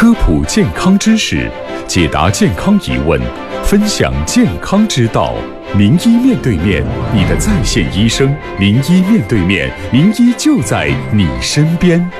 科普健康知识，解答健康疑问，分享健康之道。名医面对面，你的在线医生。名医面对面，名医就在你身边。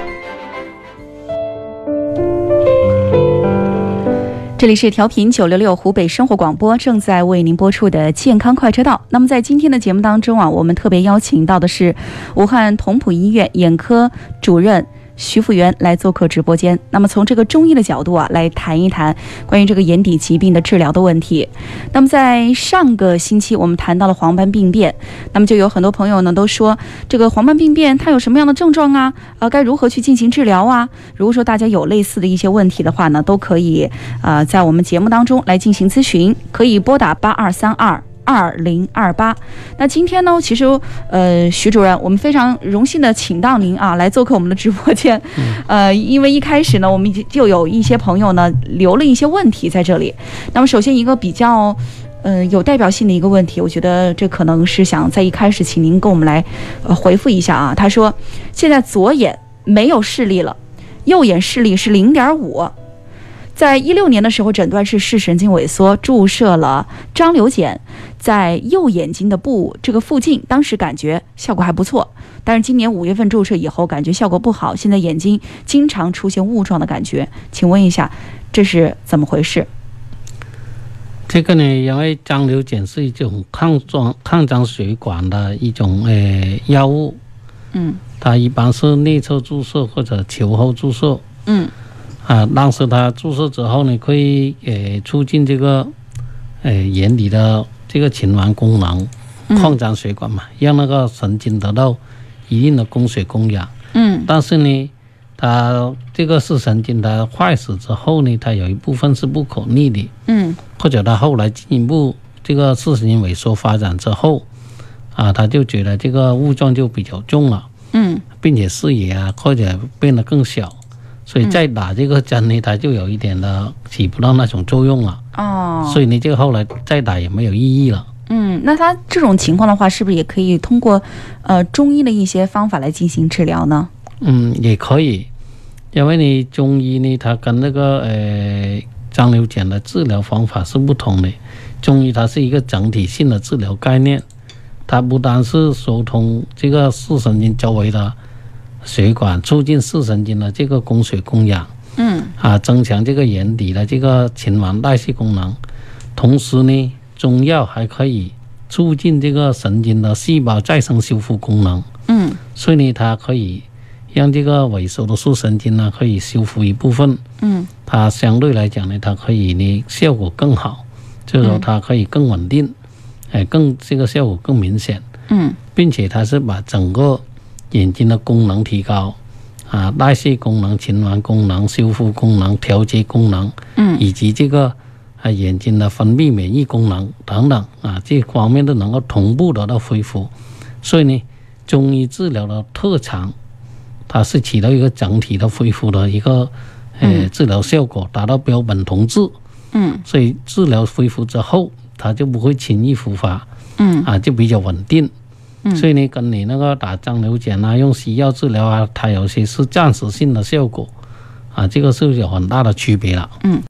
这里是调频九六六湖北生活广播，正在为您播出的健康快车道。那么在今天的节目当中啊，我们特别邀请到的是武汉同普医院眼科主任。徐福元来做客直播间，那么从这个中医的角度啊，来谈一谈关于这个眼底疾病的治疗的问题。那么在上个星期我们谈到了黄斑病变，那么就有很多朋友呢都说这个黄斑病变它有什么样的症状啊？呃，该如何去进行治疗啊？如果说大家有类似的一些问题的话呢，都可以呃在我们节目当中来进行咨询，可以拨打八二三二。二零二八，那今天呢？其实，呃，徐主任，我们非常荣幸的请到您啊，来做客我们的直播间。呃，因为一开始呢，我们已经就有一些朋友呢留了一些问题在这里。那么，首先一个比较，嗯，有代表性的一个问题，我觉得这可能是想在一开始请您跟我们来呃回复一下啊。他说，现在左眼没有视力了，右眼视力是零点五。在一六年的时候，诊断是视神经萎缩，注射了张瘤碱，在右眼睛的部这个附近，当时感觉效果还不错。但是今年五月份注射以后，感觉效果不好，现在眼睛经常出现雾状的感觉。请问一下，这是怎么回事？这个呢，因为张瘤碱是一种抗状抗张血管的一种呃药物，嗯，它一般是内侧注射或者球后注射，嗯。啊，但是它注射之后呢，可以呃促进这个呃眼底的这个循环功能，扩张血管嘛，让那个神经得到一定的供血供氧。嗯。但是呢，它这个视神经它坏死之后呢，它有一部分是不可逆的。嗯。或者它后来进一步这个视神经萎缩发展之后，啊，他就觉得这个物状就比较重了。嗯。并且视野啊或者变得更小。所以再打这个针呢，它就有一点的起不到那种作用了。哦，所以呢这个后来再打也没有意义了。嗯，那他这种情况的话，是不是也可以通过呃中医的一些方法来进行治疗呢？嗯，也可以，因为你中医呢，它跟那个呃张瘤碱的治疗方法是不同的。中医它是一个整体性的治疗概念，它不单是疏通这个视神经周围的。血管促进视神经的这个供血供氧，嗯，啊，增强这个眼底的这个循环代谢功能。同时呢，中药还可以促进这个神经的细胞再生修复功能，嗯，所以呢，它可以让这个萎缩的视神经呢可以修复一部分，嗯，它相对来讲呢，它可以呢效果更好，就是说它可以更稳定，哎，更这个效果更明显，嗯，并且它是把整个。眼睛的功能提高，啊，代谢功能、循环功能、修复功能、调节功能，嗯，以及这个啊眼睛的分泌免疫功能等等啊，这方面都能够同步得到恢复。所以呢，中医治疗的特长，它是起到一个整体的恢复的一个呃治疗效果，达到标本同治。嗯，所以治疗恢复之后，它就不会轻易复发。嗯，啊，就比较稳定。所以呢，跟你那个打张瘤碱啊，用西药治疗啊，它有些是暂时性的效果，啊，这个是有很大的区别了。嗯。